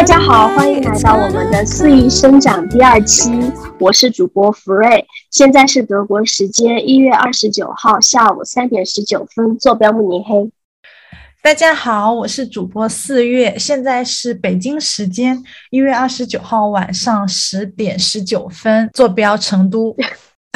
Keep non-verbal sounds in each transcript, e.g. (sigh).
大家好，欢迎来到我们的肆意生长第二期，我是主播福瑞，现在是德国时间一月二十九号下午三点十九分，坐标慕尼黑。大家好，我是主播四月，现在是北京时间一月二十九号晚上十点十九分，坐标成都。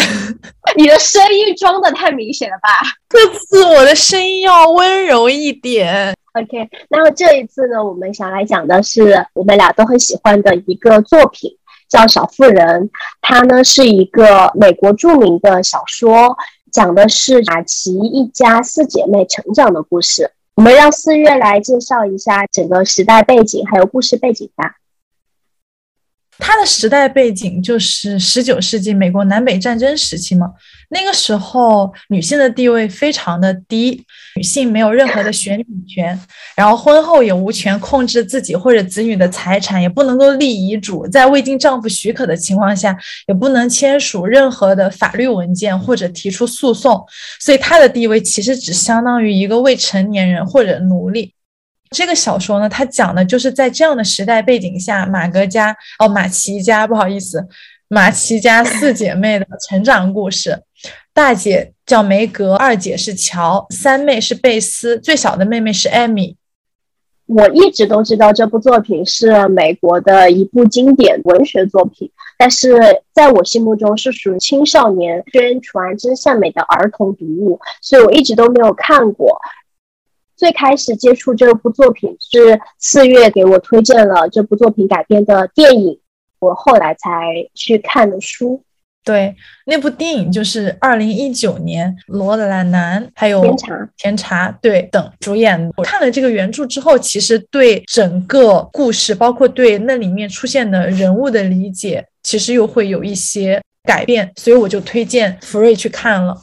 (laughs) 你的声音装的太明显了吧？这次我的声音要温柔一点。OK，那么这一次呢，我们想来讲的是我们俩都很喜欢的一个作品，叫《小妇人》。它呢是一个美国著名的小说，讲的是马奇一家四姐妹成长的故事。我们让四月来介绍一下整个时代背景还有故事背景吧。它的时代背景就是十九世纪美国南北战争时期嘛，那个时候女性的地位非常的低，女性没有任何的选举权，然后婚后也无权控制自己或者子女的财产，也不能够立遗嘱，在未经丈夫许可的情况下，也不能签署任何的法律文件或者提出诉讼，所以她的地位其实只相当于一个未成年人或者奴隶。这个小说呢，它讲的就是在这样的时代背景下，马格家哦，马奇家，不好意思，马奇家四姐妹的成长故事。大姐叫梅格，二姐是乔，三妹是贝斯，最小的妹妹是艾米。我一直都知道这部作品是美国的一部经典文学作品，但是在我心目中是属于青少年宣传真善美的儿童读物，所以我一直都没有看过。最开始接触这部作品是四月给我推荐了这部作品改编的电影，我后来才去看的书。对，那部电影就是二零一九年罗兰南还有甜茶甜茶对等主演。我看了这个原著之后，其实对整个故事，包括对那里面出现的人物的理解，其实又会有一些改变，所以我就推荐福瑞去看了。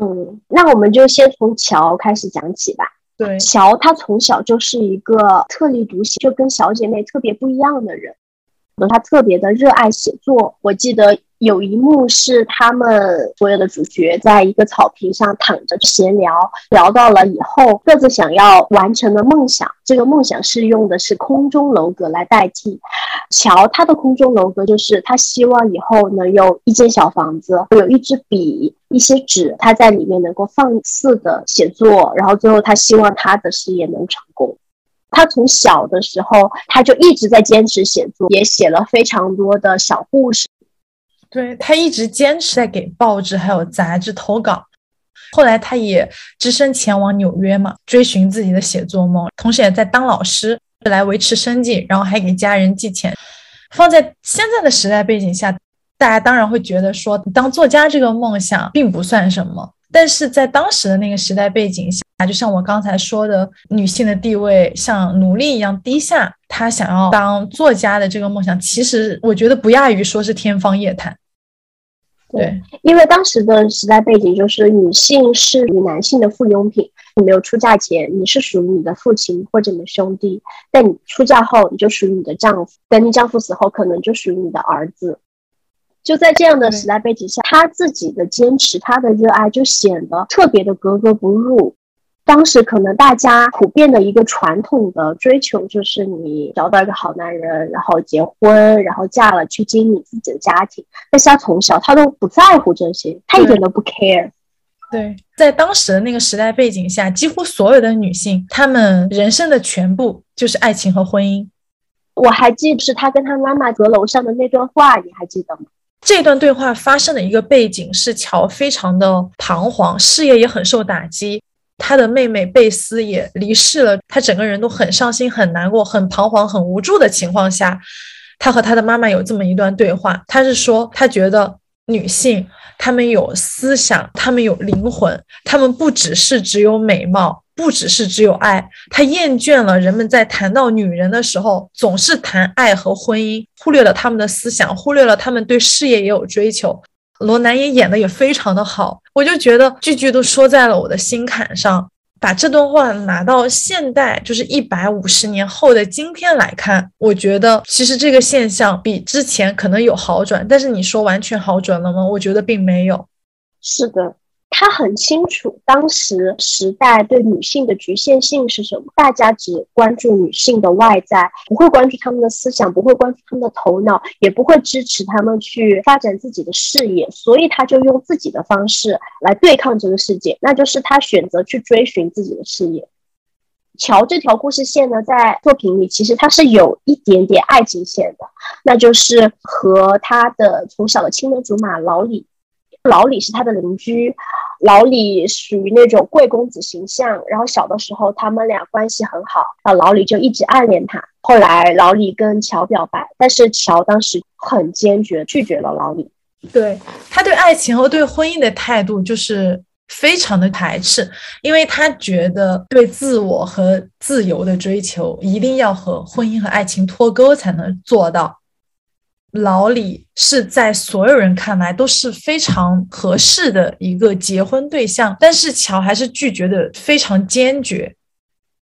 嗯，那我们就先从乔开始讲起吧。对，乔她从小就是一个特立独行，就跟小姐妹特别不一样的人。她特别的热爱写作，我记得。有一幕是他们所有的主角在一个草坪上躺着闲聊，聊到了以后各自想要完成的梦想。这个梦想是用的是空中楼阁来代替。乔他的空中楼阁就是他希望以后能有一间小房子，有一支笔、一些纸，他在里面能够放肆的写作。然后最后他希望他的事业能成功。他从小的时候他就一直在坚持写作，也写了非常多的小故事。对他一直坚持在给报纸还有杂志投稿，后来他也只身前往纽约嘛，追寻自己的写作梦，同时也在当老师来维持生计，然后还给家人寄钱。放在现在的时代背景下，大家当然会觉得说，当作家这个梦想并不算什么，但是在当时的那个时代背景下，就像我刚才说的，女性的地位像奴隶一样低下，她想要当作家的这个梦想，其实我觉得不亚于说是天方夜谭。对，因为当时的时代背景就是女性是与男性的附庸品，你没有出嫁前，你是属于你的父亲或者你的兄弟；但你出嫁后，你就属于你的丈夫；等你丈夫死后，可能就属于你的儿子。就在这样的时代背景下，她自己的坚持，她的热爱就显得特别的格格不入。当时可能大家普遍的一个传统的追求就是你找到一个好男人，然后结婚，然后嫁了去经营自己的家庭。但是他从小他都不在乎这些，他一点都不 care。对，在当时的那个时代背景下，几乎所有的女性，她们人生的全部就是爱情和婚姻。我还记得是他跟他妈妈阁楼上的那段话，你还记得吗？这段对话发生的一个背景是乔非常的彷徨，事业也很受打击。他的妹妹贝斯也离世了，他整个人都很伤心、很难过、很彷徨、很无助的情况下，他和他的妈妈有这么一段对话。他是说，他觉得女性她们有思想，她们有灵魂，她们不只是只有美貌，不只是只有爱。他厌倦了人们在谈到女人的时候总是谈爱和婚姻，忽略了他们的思想，忽略了他们对事业也有追求。罗南也演的也非常的好，我就觉得句句都说在了我的心坎上。把这段话拿到现代，就是一百五十年后的今天来看，我觉得其实这个现象比之前可能有好转，但是你说完全好转了吗？我觉得并没有。是的。他很清楚当时时代对女性的局限性是什么，大家只关注女性的外在，不会关注他们的思想，不会关注他们的头脑，也不会支持他们去发展自己的事业，所以他就用自己的方式来对抗这个世界，那就是他选择去追寻自己的事业。乔这条故事线呢，在作品里其实它是有一点点爱情线的，那就是和他的从小的青梅竹马老李。老李是他的邻居，老李属于那种贵公子形象。然后小的时候他们俩关系很好，然后老李就一直暗恋他。后来老李跟乔表白，但是乔当时很坚决拒绝了老李。对他对爱情和对婚姻的态度就是非常的排斥，因为他觉得对自我和自由的追求一定要和婚姻和爱情脱钩才能做到。老李是在所有人看来都是非常合适的一个结婚对象，但是乔还是拒绝的非常坚决。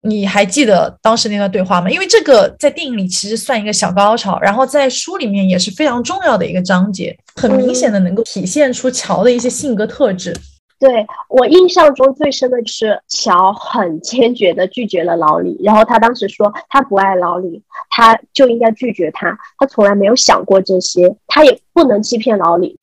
你还记得当时那段对话吗？因为这个在电影里其实算一个小高潮，然后在书里面也是非常重要的一个章节，很明显的能够体现出乔的一些性格特质。对我印象中最深的就是乔很坚决的拒绝了老李，然后他当时说他不爱老李，他就应该拒绝他，他从来没有想过这些，他也不能欺骗老李。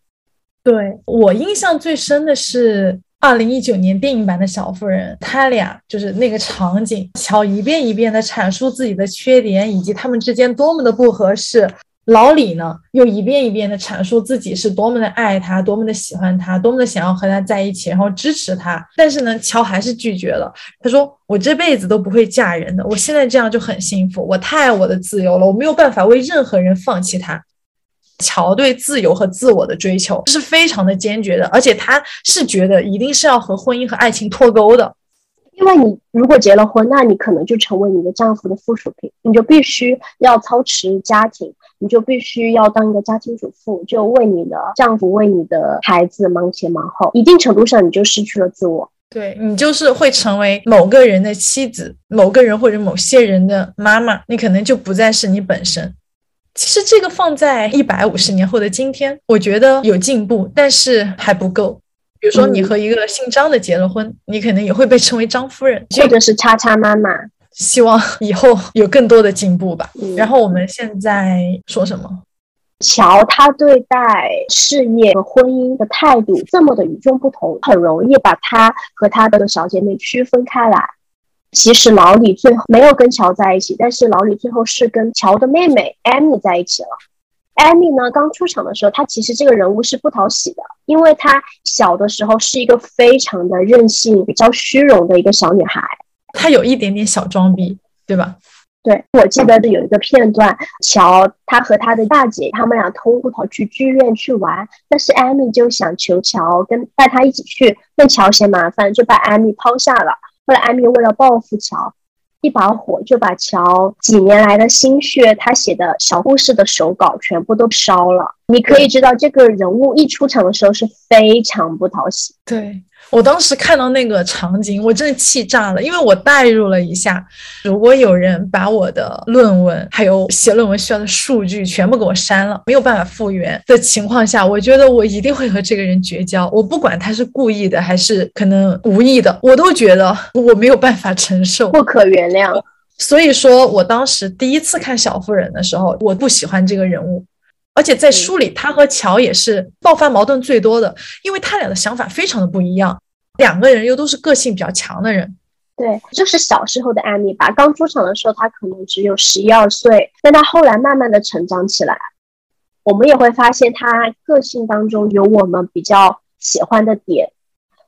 对我印象最深的是二零一九年电影版的小妇人，他俩就是那个场景，乔一遍一遍的阐述自己的缺点以及他们之间多么的不合适。老李呢，又一遍一遍的阐述自己是多么的爱他，多么的喜欢他，多么的想要和他在一起，然后支持他。但是呢，乔还是拒绝了。他说：“我这辈子都不会嫁人的，我现在这样就很幸福，我太爱我的自由了，我没有办法为任何人放弃他。”乔对自由和自我的追求是非常的坚决的，而且他是觉得一定是要和婚姻和爱情脱钩的。因为你如果结了婚，那你可能就成为你的丈夫的附属品，你就必须要操持家庭，你就必须要当一个家庭主妇，就为你的丈夫、为你的孩子忙前忙后。一定程度上，你就失去了自我。对你就是会成为某个人的妻子，某个人或者某些人的妈妈，你可能就不再是你本身。其实这个放在一百五十年后的今天，我觉得有进步，但是还不够。比如说，你和一个姓张的结了婚，你可能也会被称为张夫人，或者是叉叉妈妈。希望以后有更多的进步吧。然后我们现在说什么？乔他对待事业和婚姻的态度这么的与众不同，很容易把他和他的小姐妹区分开来。其实老李最后没有跟乔在一起，但是老李最后是跟乔的妹妹艾米在一起了。艾米呢？刚出场的时候，她其实这个人物是不讨喜的，因为她小的时候是一个非常的任性、比较虚荣的一个小女孩。她有一点点小装逼，对吧？对，我记得有一个片段，乔他和他的大姐，他们俩偷偷跑去剧院去玩，但是艾米就想求乔跟带他一起去，但乔嫌麻烦，就把艾米抛下了。后来艾米为了报复乔。一把火就把乔几年来的心血，他写的小故事的手稿全部都烧了。你可以知道，这个人物一出场的时候是非常不讨喜。对。我当时看到那个场景，我真的气炸了，因为我代入了一下，如果有人把我的论文还有写论文需要的数据全部给我删了，没有办法复原的情况下，我觉得我一定会和这个人绝交。我不管他是故意的还是可能无意的，我都觉得我没有办法承受，不可原谅。所以说我当时第一次看小妇人的时候，我不喜欢这个人物。而且在书里，他和乔也是爆发矛盾最多的，因为他俩的想法非常的不一样，两个人又都是个性比较强的人。对，就是小时候的艾米吧？刚出场的时候，他可能只有十一二岁，但他后来慢慢的成长起来，我们也会发现他个性当中有我们比较喜欢的点，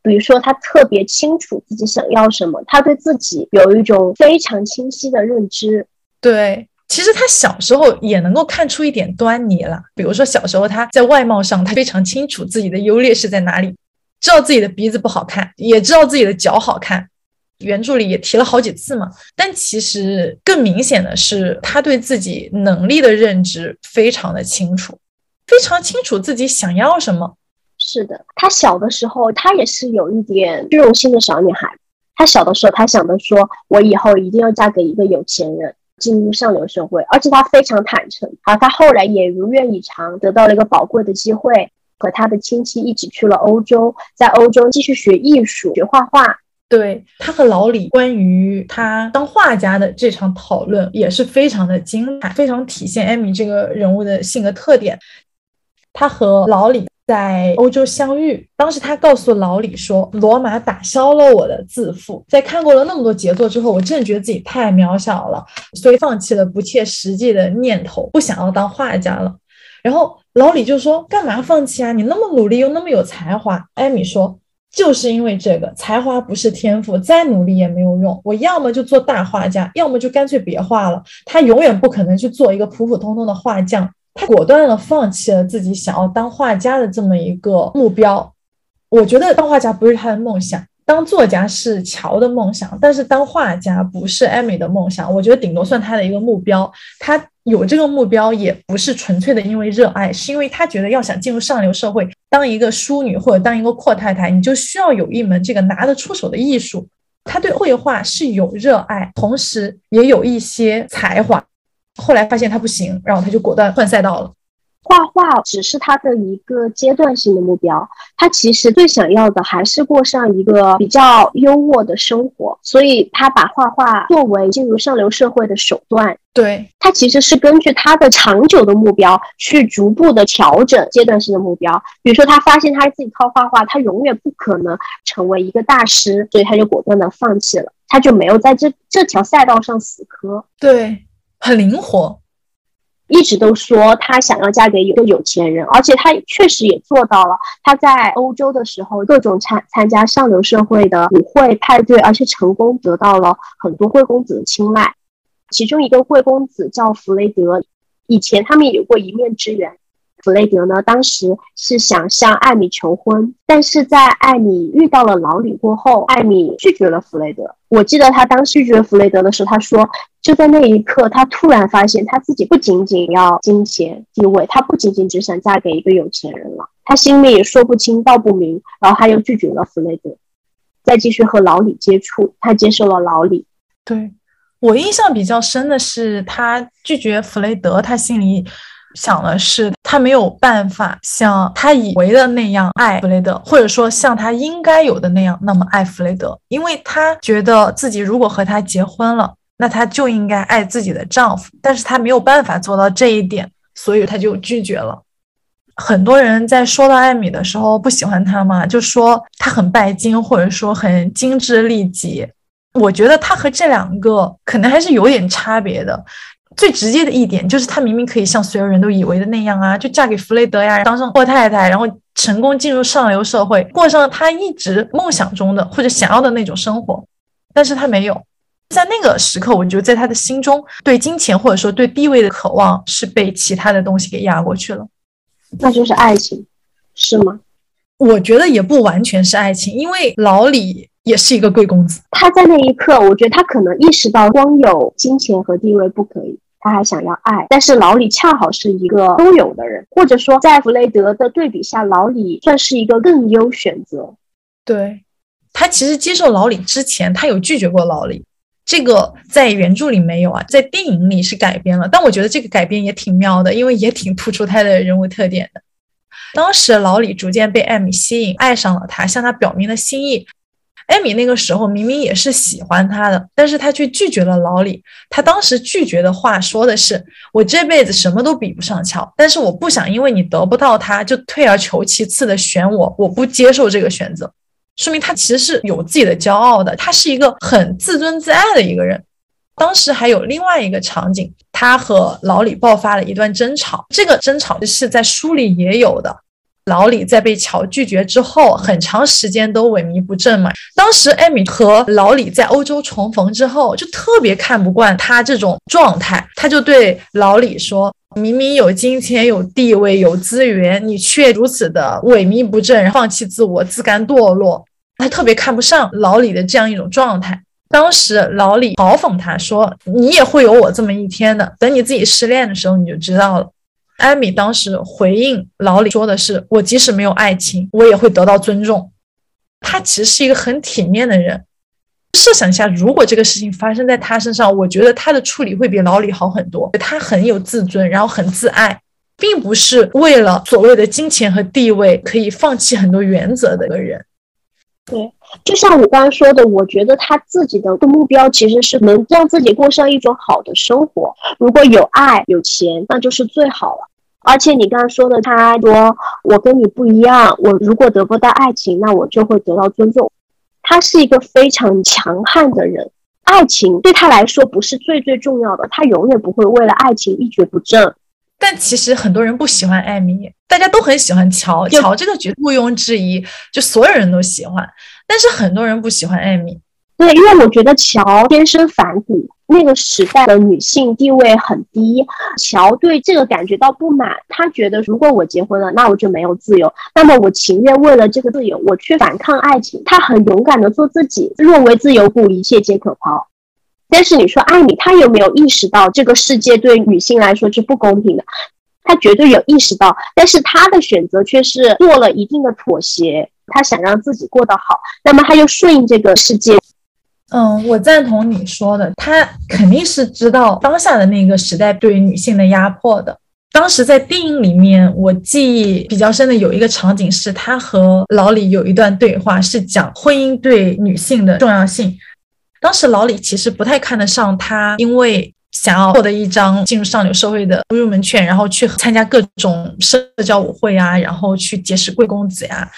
比如说他特别清楚自己想要什么，他对自己有一种非常清晰的认知。对。其实他小时候也能够看出一点端倪了，比如说小时候他在外貌上，他非常清楚自己的优劣势在哪里，知道自己的鼻子不好看，也知道自己的脚好看。原著里也提了好几次嘛。但其实更明显的是，他对自己能力的认知非常的清楚，非常清楚自己想要什么。是的，他小的时候，他也是有一点虚荣心的小女孩。他小的时候，他想的说，我以后一定要嫁给一个有钱人。进入上流社会，而且他非常坦诚。好，他后来也如愿以偿，得到了一个宝贵的机会，和他的亲戚一起去了欧洲，在欧洲继续学艺术、学画画。对他和老李关于他当画家的这场讨论也是非常的精彩，非常体现艾米这个人物的性格特点。他和老李在欧洲相遇，当时他告诉老李说：“罗马打消了我的自负，在看过了那么多杰作之后，我真的觉得自己太渺小了，所以放弃了不切实际的念头，不想要当画家了。”然后老李就说：“干嘛放弃啊？你那么努力又那么有才华。”艾米说。就是因为这个才华不是天赋，再努力也没有用。我要么就做大画家，要么就干脆别画了。他永远不可能去做一个普普通通的画匠。他果断的放弃了自己想要当画家的这么一个目标。我觉得当画家不是他的梦想，当作家是乔的梦想，但是当画家不是艾米的梦想。我觉得顶多算他的一个目标。他。有这个目标也不是纯粹的因为热爱，是因为他觉得要想进入上流社会，当一个淑女或者当一个阔太太，你就需要有一门这个拿得出手的艺术。他对绘画是有热爱，同时也有一些才华。后来发现他不行，然后他就果断换赛道了。画画只是他的一个阶段性的目标，他其实最想要的还是过上一个比较优渥的生活，所以他把画画作为进入上流社会的手段。对他其实是根据他的长久的目标去逐步的调整阶段性的目标。比如说，他发现他自己靠画画，他永远不可能成为一个大师，所以他就果断的放弃了，他就没有在这这条赛道上死磕。对，很灵活。一直都说她想要嫁给一个有钱人，而且她确实也做到了。她在欧洲的时候，各种参参加上流社会的舞会派对，而且成功得到了很多贵公子的青睐。其中一个贵公子叫弗雷德，以前他们有过一面之缘。弗雷德呢，当时是想向艾米求婚，但是在艾米遇到了老李过后，艾米拒绝了弗雷德。我记得他当时拒绝弗雷德的时候，他说，就在那一刻，他突然发现他自己不仅仅要金钱地位，他不仅仅只想嫁给一个有钱人了，他心里也说不清道不明，然后他又拒绝了弗雷德，再继续和老李接触，他接受了老李。对我印象比较深的是，他拒绝弗雷德，他心里。想的是，他没有办法像他以为的那样爱弗雷德，或者说像他应该有的那样那么爱弗雷德，因为他觉得自己如果和他结婚了，那他就应该爱自己的丈夫，但是他没有办法做到这一点，所以他就拒绝了。很多人在说到艾米的时候不喜欢他嘛，就说他很拜金，或者说很精致利己。我觉得他和这两个可能还是有点差别的。最直接的一点就是，她明明可以像所有人都以为的那样啊，就嫁给弗雷德呀，当上阔太太，然后成功进入上流社会，过上她一直梦想中的或者想要的那种生活。但是她没有，在那个时刻，我觉得在她的心中，对金钱或者说对地位的渴望是被其他的东西给压过去了。那就是爱情，是吗？我觉得也不完全是爱情，因为老李。也是一个贵公子，他在那一刻，我觉得他可能意识到光有金钱和地位不可以，他还想要爱。但是老李恰好是一个都有的人，或者说在弗雷德的对比下，老李算是一个更优选择。对他其实接受老李之前，他有拒绝过老李，这个在原著里没有啊，在电影里是改编了，但我觉得这个改编也挺妙的，因为也挺突出他的人物特点的。当时老李逐渐被艾米吸引，爱上了他，向他表明了心意。艾米那个时候明明也是喜欢他的，但是他却拒绝了老李。他当时拒绝的话说的是：“我这辈子什么都比不上乔，但是我不想因为你得不到他就退而求其次的选我，我不接受这个选择。”说明他其实是有自己的骄傲的，他是一个很自尊自爱的一个人。当时还有另外一个场景，他和老李爆发了一段争吵，这个争吵是在书里也有的。老李在被乔拒绝之后，很长时间都萎靡不振嘛。当时艾米和老李在欧洲重逢之后，就特别看不惯他这种状态，他就对老李说：“明明有金钱、有地位、有资源，你却如此的萎靡不振，放弃自我，自甘堕落。”他特别看不上老李的这样一种状态。当时老李嘲讽他说：“你也会有我这么一天的，等你自己失恋的时候，你就知道了。”艾米当时回应老李说的是：“我即使没有爱情，我也会得到尊重。”他其实是一个很体面的人。设想一下，如果这个事情发生在他身上，我觉得他的处理会比老李好很多。他很有自尊，然后很自爱。并不是为了所谓的金钱和地位可以放弃很多原则的一个人。对，就像我刚刚说的，我觉得他自己的目标其实是能让自己过上一种好的生活。如果有爱有钱，那就是最好了。而且你刚刚说的，他说我跟你不一样，我如果得不到爱情，那我就会得到尊重。他是一个非常强悍的人，爱情对他来说不是最最重要的，他永远不会为了爱情一蹶不振。但其实很多人不喜欢艾米，大家都很喜欢乔。乔这个角毋庸置疑，就所有人都喜欢。但是很多人不喜欢艾米，对，因为我觉得乔天生反骨。那个时代的女性地位很低，乔对这个感觉到不满。他觉得，如果我结婚了，那我就没有自由。那么我情愿为了这个自由，我去反抗爱情。他很勇敢的做自己，若为自由故，一切皆可抛。但是你说艾米，她有没有意识到这个世界对女性来说是不公平的？她绝对有意识到，但是她的选择却是做了一定的妥协。她想让自己过得好，那么她就顺应这个世界。嗯，我赞同你说的，她肯定是知道当下的那个时代对于女性的压迫的。当时在电影里面，我记忆比较深的有一个场景是，她和老李有一段对话，是讲婚姻对女性的重要性。当时老李其实不太看得上他，因为想要获得一张进入上流社会的入门券，然后去参加各种社交舞会啊，然后去结识贵公子呀。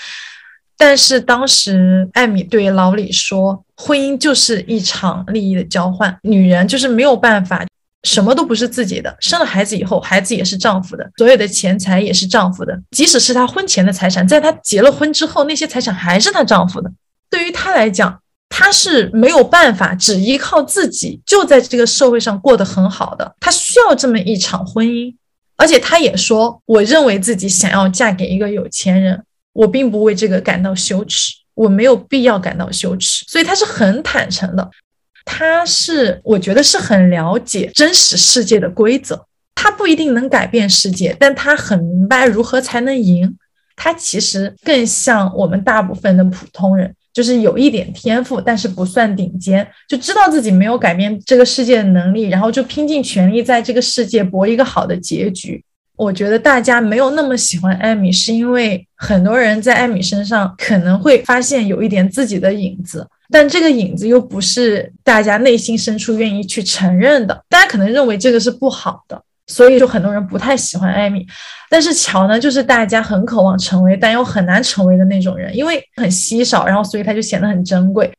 但是当时艾米对老李说：“婚姻就是一场利益的交换，女人就是没有办法，什么都不是自己的。生了孩子以后，孩子也是丈夫的，所有的钱财也是丈夫的，即使是她婚前的财产，在她结了婚之后，那些财产还是她丈夫的。对于她来讲。”她是没有办法只依靠自己就在这个社会上过得很好的，她需要这么一场婚姻，而且他也说，我认为自己想要嫁给一个有钱人，我并不为这个感到羞耻，我没有必要感到羞耻，所以他是很坦诚的，他是我觉得是很了解真实世界的规则，他不一定能改变世界，但他很明白如何才能赢，他其实更像我们大部分的普通人。就是有一点天赋，但是不算顶尖，就知道自己没有改变这个世界的能力，然后就拼尽全力在这个世界搏一个好的结局。我觉得大家没有那么喜欢艾米，是因为很多人在艾米身上可能会发现有一点自己的影子，但这个影子又不是大家内心深处愿意去承认的。大家可能认为这个是不好的。所以就很多人不太喜欢艾米，但是乔呢，就是大家很渴望成为，但又很难成为的那种人，因为很稀少，然后所以他就显得很珍贵。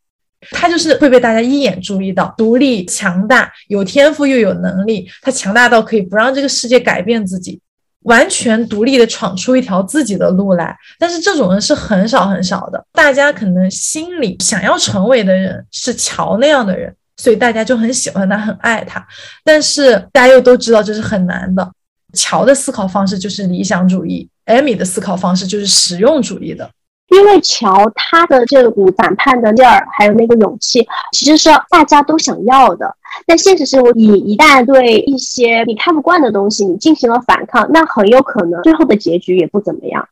他就是会被大家一眼注意到，独立、强大、有天赋又有能力。他强大到可以不让这个世界改变自己，完全独立的闯出一条自己的路来。但是这种人是很少很少的，大家可能心里想要成为的人是乔那样的人。所以大家就很喜欢他，很爱他，但是大家又都知道这是很难的。乔的思考方式就是理想主义，艾米的思考方式就是实用主义的。因为乔他的这股反叛的劲儿，还有那个勇气，其实是大家都想要的。但现实生活，你一旦对一些你看不惯的东西，你进行了反抗，那很有可能最后的结局也不怎么样。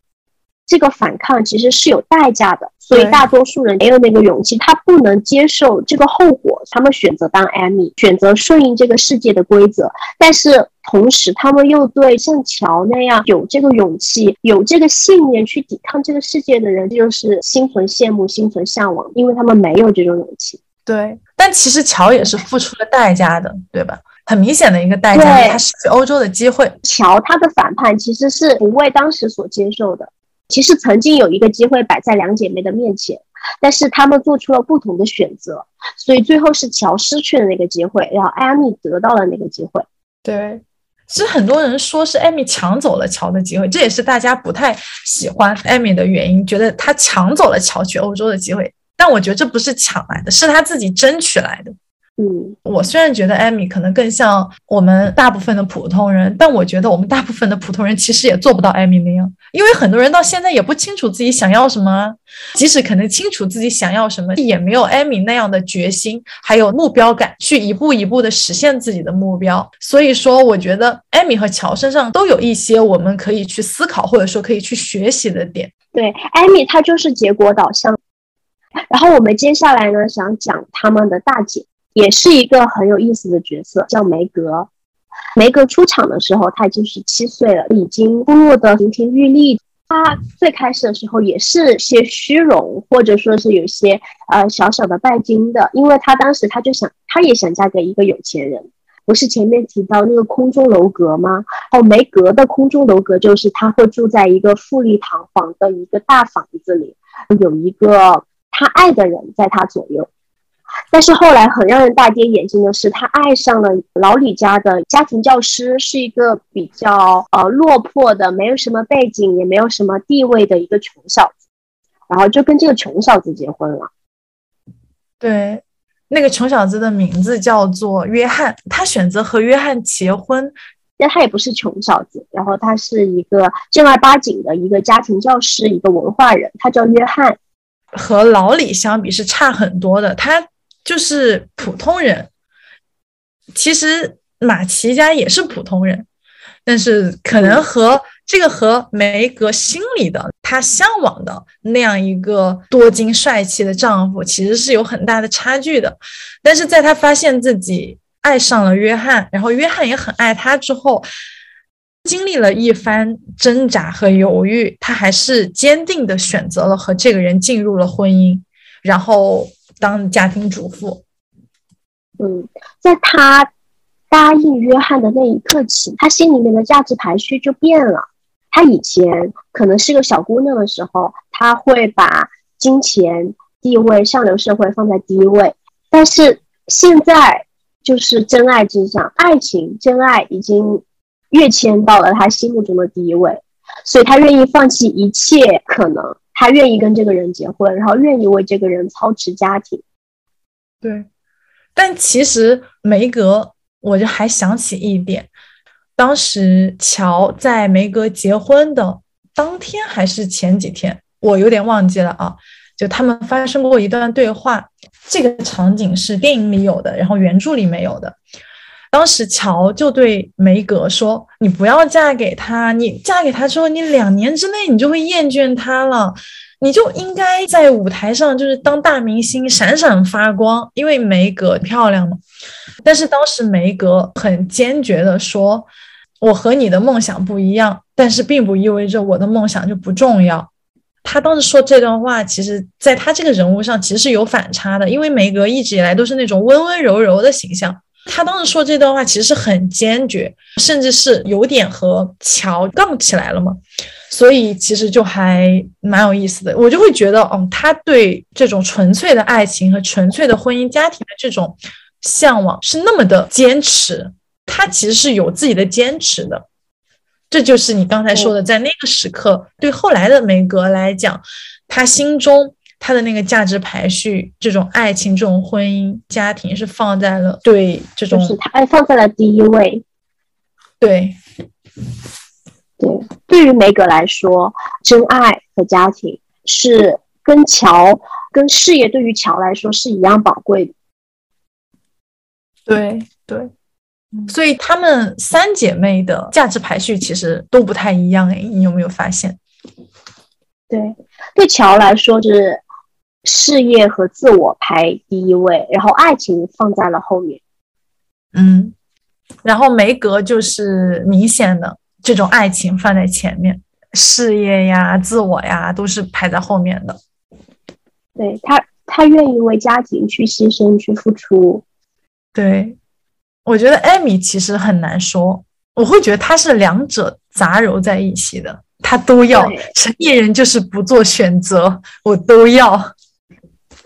这个反抗其实是有代价的，所以大多数人没有那个勇气，他不能接受这个后果，他们选择当艾米，选择顺应这个世界的规则。但是同时，他们又对像乔那样有这个勇气、有这个信念去抵抗这个世界的人，就是心存羡慕、心存向往，因为他们没有这种勇气。对，但其实乔也是付出了代价的，对吧？很明显的一个代价，他失去欧洲的机会。乔他的反叛其实是不为当时所接受的。其实曾经有一个机会摆在两姐妹的面前，但是她们做出了不同的选择，所以最后是乔失去了那个机会，然后艾米得到了那个机会。对，其实很多人说是艾米抢走了乔的机会，这也是大家不太喜欢艾米的原因，觉得她抢走了乔去欧洲的机会。但我觉得这不是抢来的，是她自己争取来的。嗯，我虽然觉得艾米可能更像我们大部分的普通人，但我觉得我们大部分的普通人其实也做不到艾米那样，因为很多人到现在也不清楚自己想要什么，即使可能清楚自己想要什么，也没有艾米那样的决心，还有目标感，去一步一步的实现自己的目标。所以说，我觉得艾米和乔身上都有一些我们可以去思考，或者说可以去学习的点。对，艾米她就是结果导向。然后我们接下来呢，想讲他们的大姐。也是一个很有意思的角色，叫梅格。梅格出场的时候，他已经十七岁了，已经部落的亭亭玉立。他最开始的时候也是些虚荣，或者说是有些呃小小的拜金的，因为他当时他就想，他也想嫁给一个有钱人。不是前面提到那个空中楼阁吗？哦，梅格的空中楼阁就是他会住在一个富丽堂皇的一个大房子里，有一个他爱的人在他左右。但是后来很让人大跌眼镜的是，他爱上了老李家的家庭教师，是一个比较呃落魄的，没有什么背景，也没有什么地位的一个穷小子，然后就跟这个穷小子结婚了。对，那个穷小子的名字叫做约翰，他选择和约翰结婚，但他也不是穷小子，然后他是一个正儿八经的一个家庭教师，一个文化人，他叫约翰，和老李相比是差很多的，他。就是普通人，其实马奇家也是普通人，但是可能和这个和梅格心里的她向往的那样一个多金帅气的丈夫，其实是有很大的差距的。但是在她发现自己爱上了约翰，然后约翰也很爱她之后，经历了一番挣扎和犹豫，她还是坚定的选择了和这个人进入了婚姻，然后。当家庭主妇，嗯，在他答应约翰的那一刻起，他心里面的价值排序就变了。他以前可能是个小姑娘的时候，他会把金钱、地位、上流社会放在第一位，但是现在就是真爱至上，爱情、真爱已经跃迁到了他心目中的第一位，所以他愿意放弃一切可能。他愿意跟这个人结婚，然后愿意为这个人操持家庭。对，但其实梅格，我就还想起一点，当时乔在梅格结婚的当天还是前几天，我有点忘记了啊。就他们发生过一段对话，这个场景是电影里有的，然后原著里没有的。当时乔就对梅格说：“你不要嫁给他，你嫁给他之后，你两年之内你就会厌倦他了，你就应该在舞台上就是当大明星，闪闪发光，因为梅格漂亮嘛。(laughs) ”但是当时梅格很坚决的说：“我和你的梦想不一样，但是并不意味着我的梦想就不重要。”他当时说这段话，其实在他这个人物上其实是有反差的，因为梅格一直以来都是那种温温柔柔的形象。他当时说这段话其实是很坚决，甚至是有点和乔杠起来了嘛，所以其实就还蛮有意思的。我就会觉得，嗯，他对这种纯粹的爱情和纯粹的婚姻家庭的这种向往是那么的坚持，他其实是有自己的坚持的。这就是你刚才说的，在那个时刻，对后来的梅格来讲，他心中。他的那个价值排序，这种爱情、这种婚姻、家庭是放在了对这种，就是他爱放在了第一位。对，对，对于梅格来说，真爱和家庭是跟乔、跟事业，对于乔来说是一样宝贵的。对对，所以他们三姐妹的价值排序其实都不太一样哎，你有没有发现？对，对乔来说就是。事业和自我排第一位，然后爱情放在了后面。嗯，然后梅格就是明显的这种爱情放在前面，事业呀、自我呀都是排在后面的。对他，他愿意为家庭去牺牲、去付出。对，我觉得艾米其实很难说，我会觉得他是两者杂糅在一起的，他都要。成年人就是不做选择，我都要。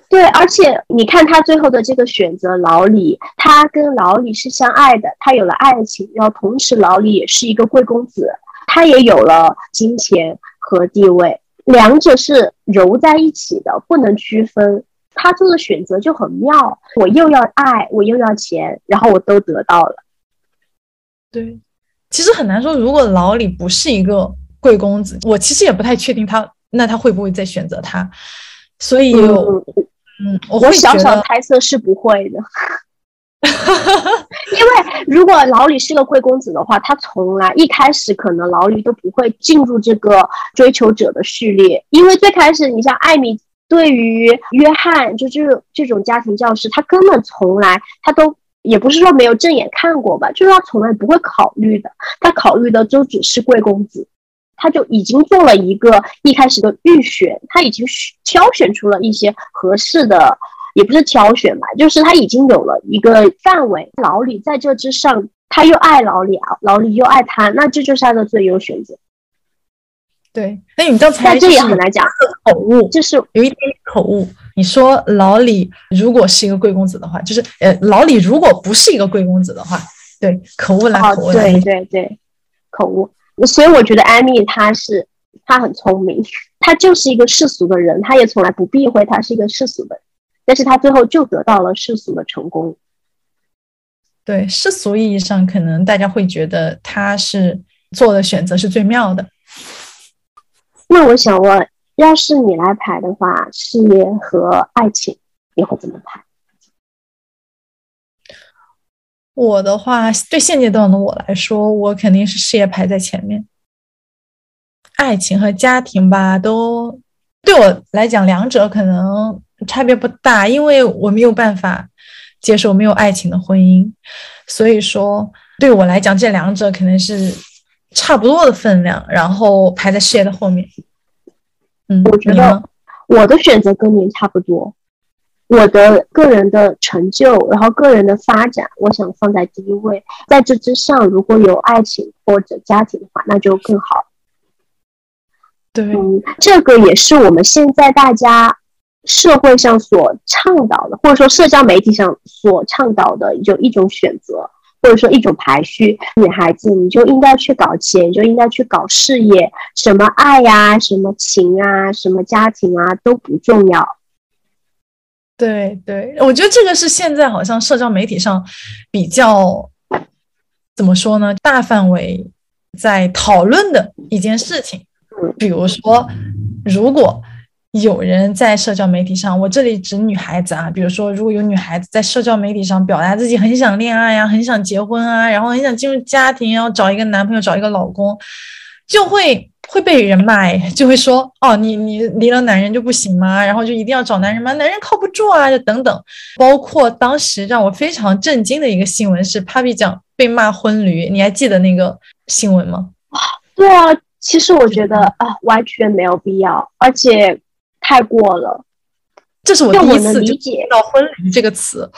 对，而且你看他最后的这个选择，老李，他跟老李是相爱的，他有了爱情，然后同时老李也是一个贵公子，他也有了金钱和地位，两者是揉在一起的，不能区分。他做的选择就很妙，我又要爱，我又要钱，然后我都得到了。对，其实很难说，如果老李不是一个贵公子，我其实也不太确定他，那他会不会再选择他？所以。嗯，我小小猜测是不会的，(laughs) 因为如果老李是个贵公子的话，他从来一开始可能老李都不会进入这个追求者的序列，因为最开始你像艾米对于约翰，就这这种家庭教师，他根本从来他都也不是说没有正眼看过吧，就是他从来不会考虑的，他考虑的就只是贵公子，他就已经做了一个一开始的预选，他已经挑选出了一些合适的，也不是挑选吧，就是他已经有了一个范围。老李在这之上，他又爱老李啊，老李又爱他，那这就是他的最优选择。对，那你刚才这也很难讲口误，就是有一点口误。你说老李如果是一个贵公子的话，就是呃，老李如果不是一个贵公子的话，对，口误啦，口误啦，对对对，口误。所以我觉得艾米她是她很聪明，她就是一个世俗的人，她也从来不避讳她是一个世俗的人，但是她最后就得到了世俗的成功。对，世俗意义上，可能大家会觉得他是做的选择是最妙的。那我想问，要是你来排的话，事业和爱情，你会怎么排？我的话，对现阶段的我来说，我肯定是事业排在前面。爱情和家庭吧，都对我来讲，两者可能差别不大，因为我没有办法接受没有爱情的婚姻，所以说对我来讲，这两者肯定是。差不多的分量，然后排在事业的后面。嗯，我觉得我的选择跟您差不多。我的个人的成就，然后个人的发展，我想放在第一位。在这之上，如果有爱情或者家庭的话，那就更好。对，嗯，这个也是我们现在大家社会上所倡导的，或者说社交媒体上所倡导的，就一种选择。或者说一种排序，女孩子你就应该去搞钱，就应该去搞事业，什么爱呀，什么情啊，什么家庭啊都不重要。对对，我觉得这个是现在好像社交媒体上比较怎么说呢，大范围在讨论的一件事情。比如说，如果。有人在社交媒体上，我这里指女孩子啊，比如说，如果有女孩子在社交媒体上表达自己很想恋爱呀，很想结婚啊，然后很想进入家庭，要找一个男朋友，找一个老公，就会会被人骂，就会说，哦，你你离了男人就不行吗？然后就一定要找男人吗？男人靠不住啊，就等等。包括当时让我非常震惊的一个新闻是，Papi 酱被骂婚驴，你还记得那个新闻吗？啊对啊，其实我觉得啊，完全没有必要，而且。太过了，这是我第一次听到“婚礼”这个词，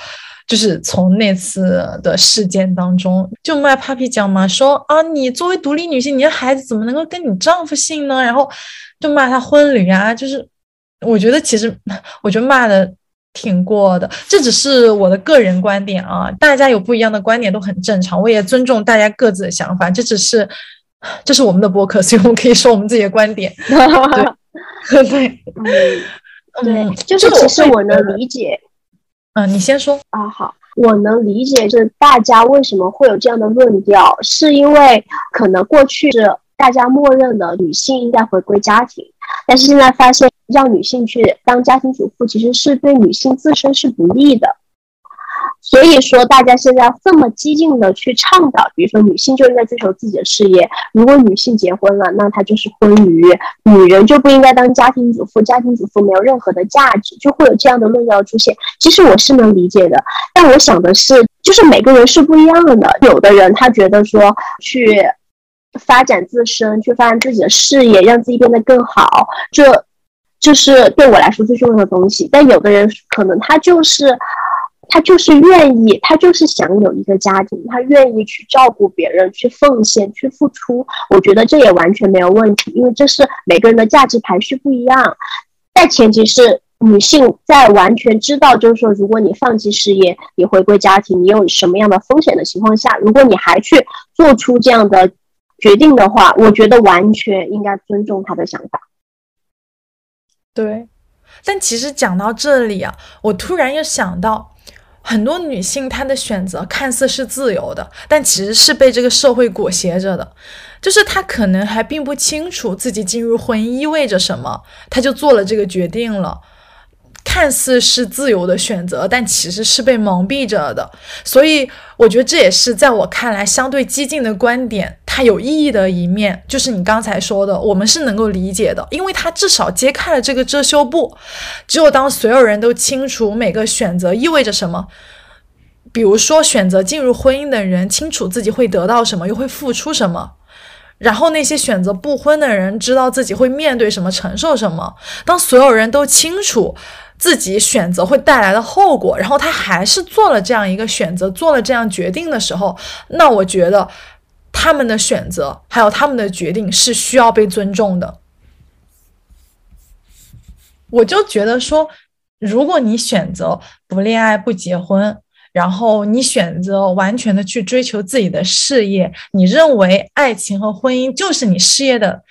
就是从那次的事件当中，就卖 Papi 酱嘛，说啊，你作为独立女性，你的孩子怎么能够跟你丈夫姓呢？然后就骂他婚礼啊，就是我觉得其实我觉得骂的挺过的，这只是我的个人观点啊，大家有不一样的观点都很正常，我也尊重大家各自的想法，这只是这是我们的博客，所以我们可以说我们自己的观点。(laughs) 对。(laughs) 对，嗯，对，就是其实我能理解，嗯，你先说啊，好，我能理解就是大家为什么会有这样的论调，是因为可能过去是大家默认的女性应该回归家庭，但是现在发现让女性去当家庭主妇，其实是对女性自身是不利的。所以说，大家现在这么激进的去倡导，比如说女性就应该追求自己的事业。如果女性结婚了，那她就是婚驴，女人就不应该当家庭主妇，家庭主妇没有任何的价值，就会有这样的论调出现。其实我是能理解的，但我想的是，就是每个人是不一样的。有的人他觉得说去发展自身，去发展自己的事业，让自己变得更好，这这是对我来说最重要的东西。但有的人可能他就是。他就是愿意，他就是想有一个家庭，他愿意去照顾别人，去奉献，去付出。我觉得这也完全没有问题，因为这是每个人的价值排序不一样。但前提是女性在完全知道，就是说，如果你放弃事业，你回归家庭，你有什么样的风险的情况下，如果你还去做出这样的决定的话，我觉得完全应该尊重他的想法。对，但其实讲到这里啊，我突然又想到。很多女性她的选择看似是自由的，但其实是被这个社会裹挟着的。就是她可能还并不清楚自己进入婚姻意味着什么，她就做了这个决定了。看似是自由的选择，但其实是被蒙蔽着的。所以，我觉得这也是在我看来相对激进的观点，它有意义的一面，就是你刚才说的，我们是能够理解的，因为它至少揭开了这个遮羞布。只有当所有人都清楚每个选择意味着什么，比如说，选择进入婚姻的人清楚自己会得到什么，又会付出什么；然后那些选择不婚的人知道自己会面对什么，承受什么。当所有人都清楚自己选择会带来的后果，然后他还是做了这样一个选择，做了这样决定的时候，那我觉得他们的选择还有他们的决定是需要被尊重的。我就觉得说，如果你选择不恋爱、不结婚，然后你选择完全的去追求自己的事业，你认为爱情和婚姻就是你事业的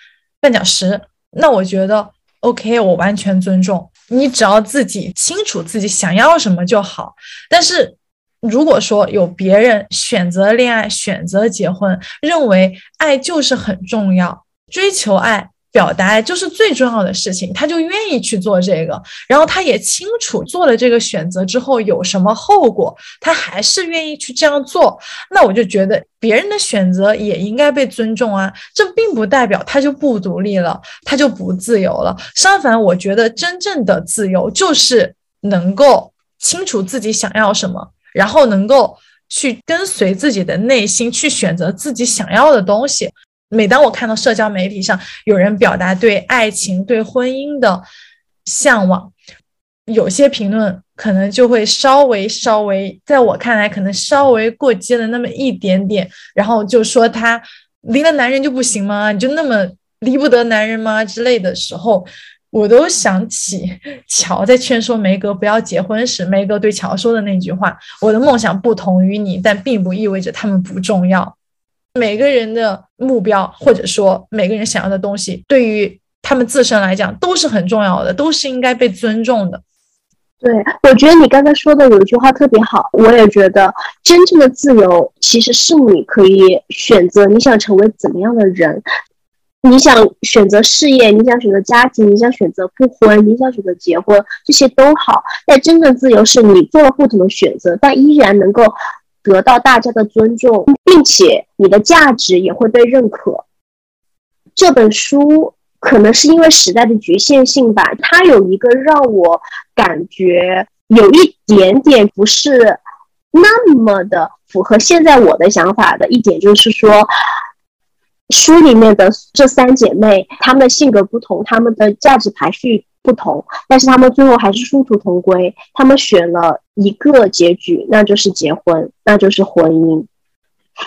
绊脚石，那我觉得 OK，我完全尊重你，只要自己清楚自己想要什么就好。但是如果说有别人选择恋爱、选择结婚，认为爱就是很重要，追求爱。表达就是最重要的事情，他就愿意去做这个，然后他也清楚做了这个选择之后有什么后果，他还是愿意去这样做。那我就觉得别人的选择也应该被尊重啊，这并不代表他就不独立了，他就不自由了。相反，我觉得真正的自由就是能够清楚自己想要什么，然后能够去跟随自己的内心去选择自己想要的东西。每当我看到社交媒体上有人表达对爱情、对婚姻的向往，有些评论可能就会稍微稍微，在我看来可能稍微过激了那么一点点，然后就说他离了男人就不行吗？你就那么离不得男人吗？之类的时候，我都想起 (laughs) 乔在劝说梅格不要结婚时，梅格对乔说的那句话：“我的梦想不同于你，但并不意味着他们不重要。”每个人的目标，或者说每个人想要的东西，对于他们自身来讲都是很重要的，都是应该被尊重的。对，我觉得你刚才说的有一句话特别好，我也觉得真正的自由其实是你可以选择你想成为怎么样的人，你想选择事业，你想选择家庭，你想选择不婚，你想选择结婚，这些都好。但真正自由是你做了不同的选择，但依然能够。得到大家的尊重，并且你的价值也会被认可。这本书可能是因为时代的局限性吧，它有一个让我感觉有一点点不是那么的符合现在我的想法的一点，就是说，书里面的这三姐妹，她们的性格不同，她们的价值排序。不同，但是他们最后还是殊途同归。他们选了一个结局，那就是结婚，那就是婚姻。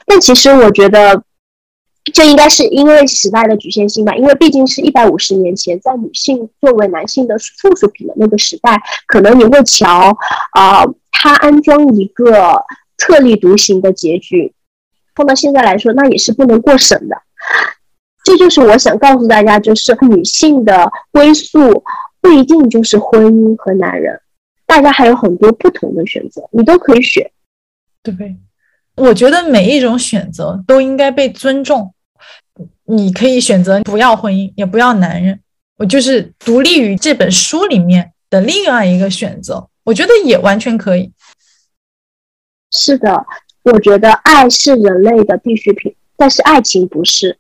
但其实我觉得，这应该是因为时代的局限性吧。因为毕竟是一百五十年前，在女性作为男性的附属品的那个时代，可能你会瞧啊，他安装一个特立独行的结局，放到现在来说，那也是不能过审的。这就是我想告诉大家，就是女性的归宿不一定就是婚姻和男人，大家还有很多不同的选择，你都可以选。对，我觉得每一种选择都应该被尊重。你可以选择不要婚姻，也不要男人，我就是独立于这本书里面的另外一个选择，我觉得也完全可以。是的，我觉得爱是人类的必需品，但是爱情不是。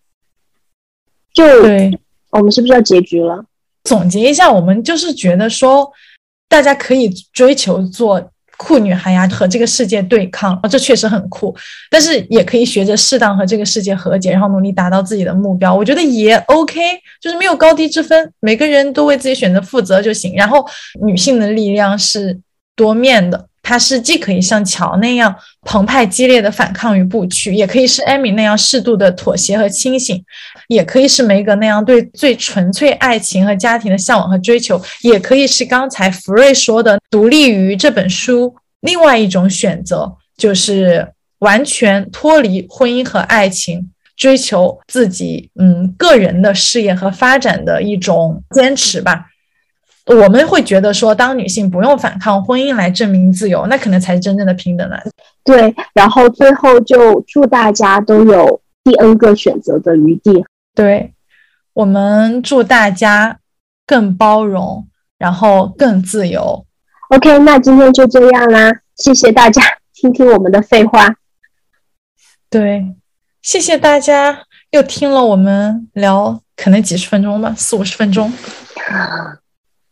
就对，我们是不是要结局了？总结一下，我们就是觉得说，大家可以追求做酷女孩呀，和这个世界对抗，这确实很酷。但是也可以学着适当和这个世界和解，然后努力达到自己的目标。我觉得也 OK，就是没有高低之分，每个人都为自己选择负责就行。然后女性的力量是多面的。它是既可以像乔那样澎湃激烈的反抗与不屈，也可以是艾米那样适度的妥协和清醒，也可以是梅格那样对最纯粹爱情和家庭的向往和追求，也可以是刚才福瑞说的独立于这本书另外一种选择，就是完全脱离婚姻和爱情，追求自己嗯个人的事业和发展的一种坚持吧。我们会觉得说，当女性不用反抗婚姻来证明自由，那可能才是真正的平等了。对，然后最后就祝大家都有第 N 个选择的余地。对，我们祝大家更包容，然后更自由。OK，那今天就这样啦，谢谢大家听听我们的废话。对，谢谢大家又听了我们聊，可能几十分钟吧，四五十分钟。(laughs)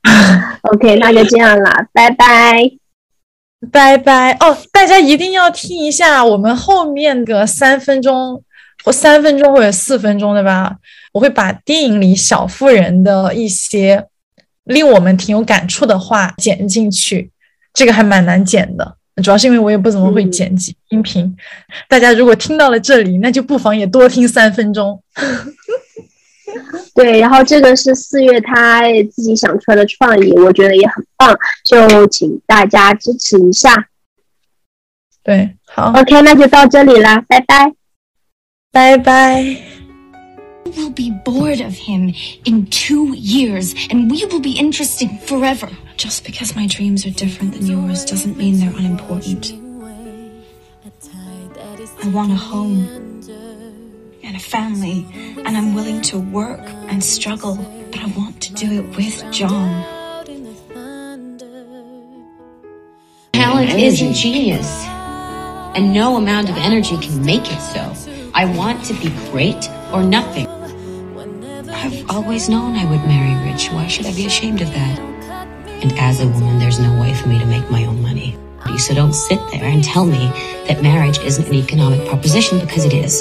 (laughs) OK，那就这样了，拜拜。拜拜哦！大家一定要听一下我们后面的三分钟或三分钟或者四分钟的吧，我会把电影里小妇人的一些令我们挺有感触的话剪进去，这个还蛮难剪的，主要是因为我也不怎么会剪辑音频。大家如果听到了这里，那就不妨也多听三分钟。(laughs) 对，然后这个是四月他自己想出来的创意，我觉得也很棒，就请大家支持一下。对，好，OK，那就到这里啦，拜拜，拜拜。We'll be bored of him in two years, and we will be interesting forever. Just because my dreams are different than yours doesn't mean they're unimportant. I want a home and a family, and I'm willing to work and struggle, but I want to do it with John. Talent isn't genius, and no amount of energy can make it so. I want to be great or nothing. I've always known I would marry rich. Why should I be ashamed of that? And as a woman, there's no way for me to make my own money. So don't sit there and tell me that marriage isn't an economic proposition because it is.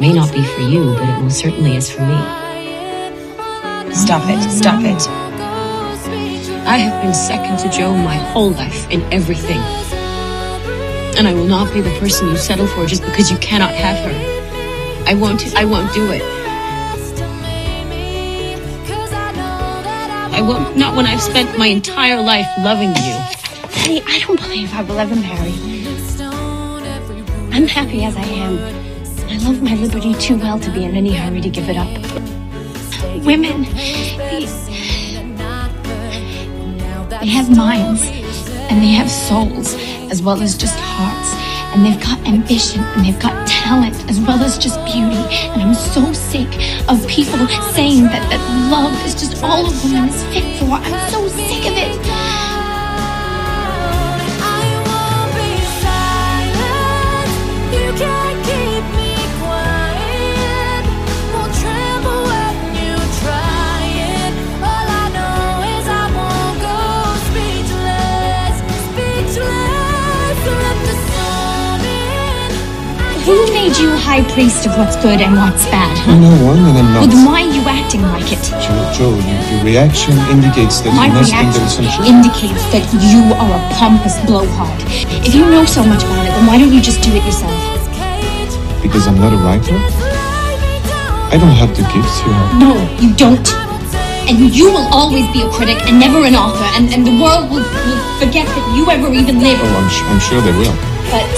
May not be for you, but it most certainly is for me. Stop it. Stop it. I have been second to Joe my whole life in everything. And I will not be the person you settle for just because you cannot have her. I won't, I won't do it. I won't, not when I've spent my entire life loving you. Honey, I don't believe I will ever marry. I'm happy as I am. I love my liberty too well to be in any hurry to give it up. Women, they, they have minds and they have souls as well as just hearts. And they've got ambition and they've got talent as well as just beauty. And I'm so sick of people saying that, that love is just all a woman is fit for. I'm so sick of it. Who made you high priest of what's good and what's bad? Huh? No one, and I'm not. Well, then why are you acting like it? Joe, Joe your, reaction indicates that My you must think reaction indicates that you are a pompous blowhard. If you know so much about it, then why don't you just do it yourself? Because I'm not a writer? I don't have the gifts you have. No, you don't. And you will always be a critic and never an author, and, and the world will, will forget that you ever even lived. Oh, I'm, I'm sure they will. But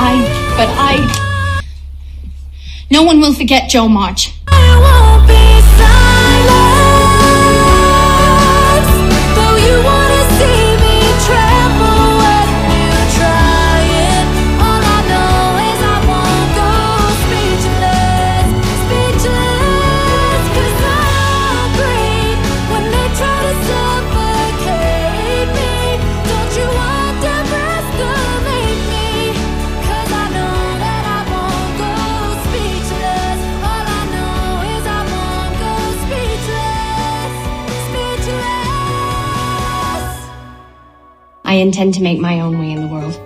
I but I. No one will forget Joe March. I intend to make my own way in the world.